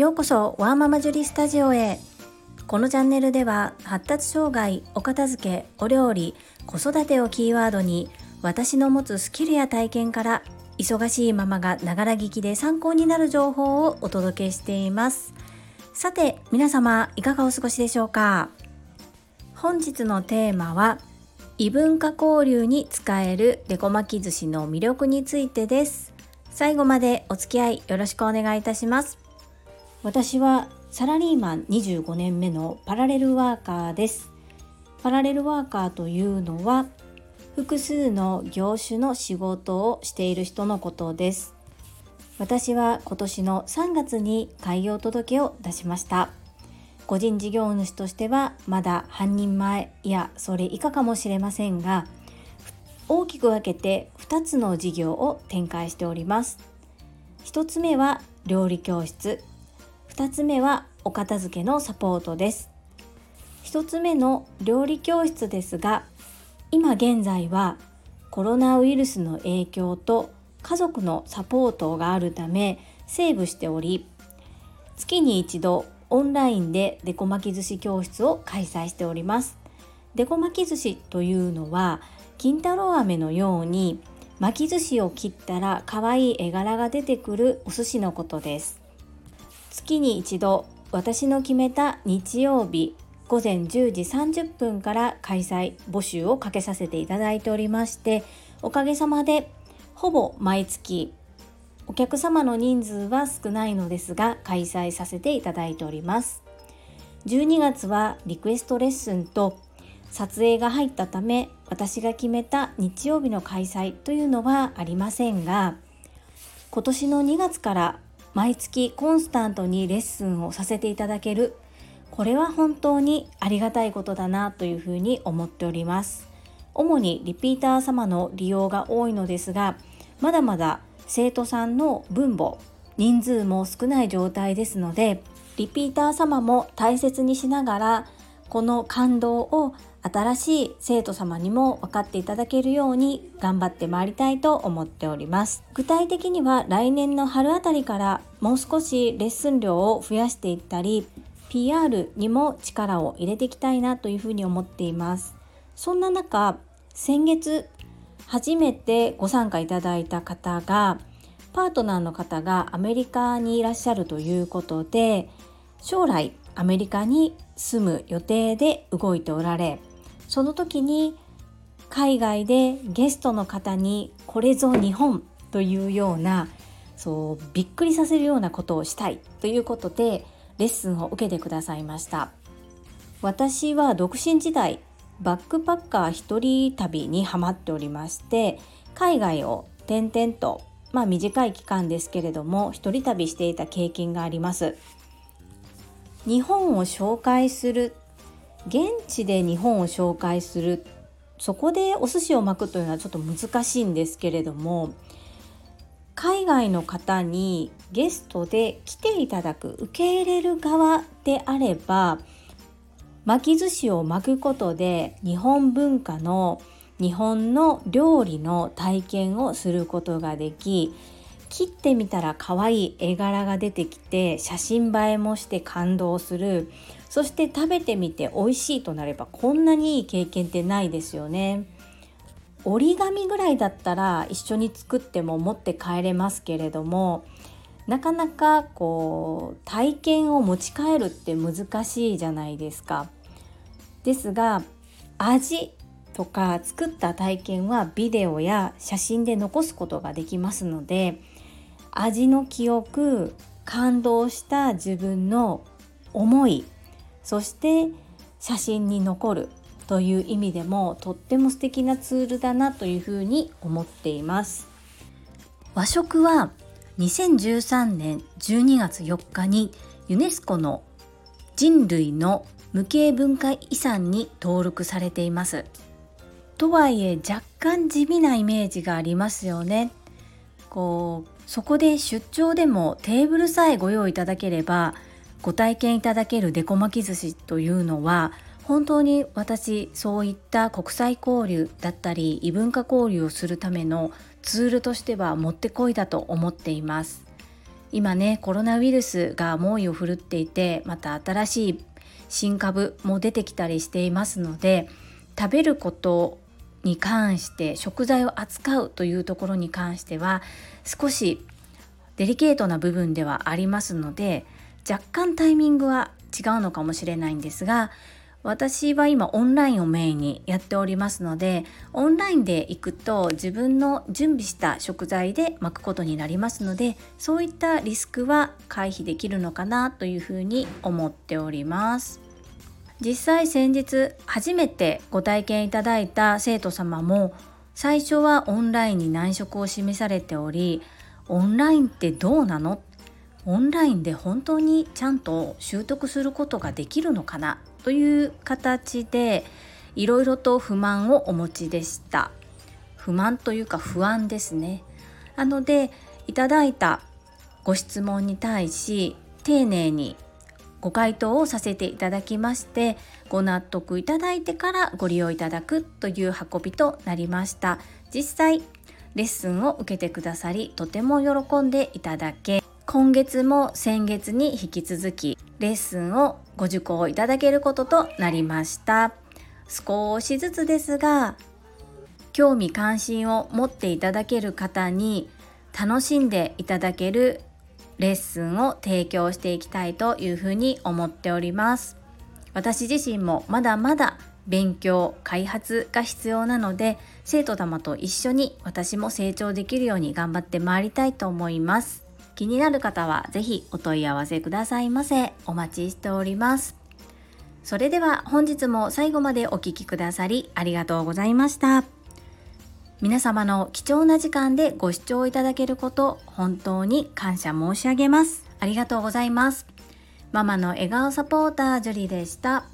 ようこそワーママジュリスタジオへ。このチャンネルでは発達障害お片付けお料理子育てをキーワードに私の持つスキルや体験から忙しいママがながら聞きで参考になる情報をお届けしています。さて皆様いかがお過ごしでしょうか？本日のテーマは異文化交流に使えるデコ巻き寿司の魅力についてです。最後までお付き合いよろしくお願いいたします。私はサラリーマン25年目のパラレルワーカーです。パラレルワーカーというのは複数の業種の仕事をしている人のことです。私は今年の3月に開業届を出しました。個人事業主としてはまだ半人前いやそれ以下かもしれませんが大きく分けて2つの事業を展開しております。1つ目は料理教室。2つ目はお片付けのサポートです。1つ目の料理教室ですが今現在はコロナウイルスの影響と家族のサポートがあるためセーブしており月に一度オンラインでデコ巻き寿司教室を開催しております。デコ巻き寿司というのは金太郎飴のように巻き寿司を切ったら可愛い絵柄が出てくるお寿司のことです。月に一度私の決めた日曜日午前10時30分から開催募集をかけさせていただいておりましておかげさまでほぼ毎月お客様の人数は少ないのですが開催させていただいております。12月はリクエストレッスンと撮影が入ったため私が決めた日曜日の開催というのはありませんが今年の2月から毎月コンスタントにレッスンをさせていただける。これは本当にありがたいことだなというふうに思っております。主にリピーター様の利用が多いのですがまだまだ生徒さんの分母人数も少ない状態ですのでリピーター様も大切にしながらこの感動を新しい生徒様にも分かっていただけるように頑張ってまいりたいと思っております。具体的には来年の春あたりからもう少しレッスン量を増やしていったり PR にも力を入れていきたいなというふうに思っています。そんな中先月初めてご参加いただいた方がパートナーの方がアメリカにいらっしゃるということで将来アメリカに住む予定で動いておられその時に海外でゲストの方にこれぞ日本というようなそうびっくりさせるようなことをしたいということでレッスンを受けてくださいました。私は独身時代バックパッカー一人旅にハマっておりまして海外を転々とまあ短い期間ですけれども一人旅していた経験があります。日本を紹介する現地で日本を紹介するそこでお寿司を巻くというのはちょっと難しいんですけれども海外の方にゲストで来ていただく受け入れる側であれば巻き寿司を巻くことで日本文化の日本の料理の体験をすることができ切ってみたら可愛い絵柄が出てきて写真映えもして感動するそして食べてみて美味しいとなればこんなにいい経験ってないですよね。折り紙ぐらいだったら一緒に作っても持って帰れますけれどもなかなかこう体験を持ち帰るって難しいじゃないですか。ですが味とか作った体験はビデオや写真で残すことができますので味の記憶感動した自分の思いそして写真に残るという意味でもとっても素敵なツールだなというふうに思っています。和食は2013年12月4日にユネスコの人類の無形文化遺産に登録されています。とはいえ若干地味なイメージがありますよね。こうそこで出張でもテーブルさえご用意いただければご体験いただけるデコ巻き寿司というのは本当に私そういった国際交流だったり異文化交流をするためのツールとしてはもってこいだと思っています。今ねコロナウイルスが猛威を振るっていてまた新しい新株も出てきたりしていますので食べることに関して食材を扱うというところに関しては少しデリケートな部分ではありますので若干タイミングは違うのかもしれないんですが私は今オンラインをメインにやっておりますのでオンラインで行くと自分の準備した食材で巻くことになりますのでそういったリスクは回避できるのかなというふうに思っております。実際先日初めてご体験いただいた生徒様も最初はオンラインに難色を示されておりオンラインってどうなの？オンラインで本当にちゃんと習得することができるのかな？という形でいろいろと不満をお持ちでした。不満というか不安ですね。なのでいただいたご質問に対し丁寧にご回答をさせていただきましてご納得いただいてからご利用いただくという運びとなりました。実際レッスンを受けてくださりとても喜んでいただけ今月も先月に引き続きレッスンをご受講いただけることとなりました。少しずつですが興味関心を持っていただける方に楽しんでいただけるレッスンを提供していきたいというふうに思っております。私自身もまだまだ勉強開発が必要なので生徒様と一緒に私も成長できるように頑張ってまいりたいと思います。気になる方は是非お問い合わせくださいませ。お待ちしております。それでは本日も最後までお聴きくださりありがとうございました。皆様の貴重な時間でご視聴いただけること本当に感謝申し上げますありがとうございますママの笑顔サポータージュリでした。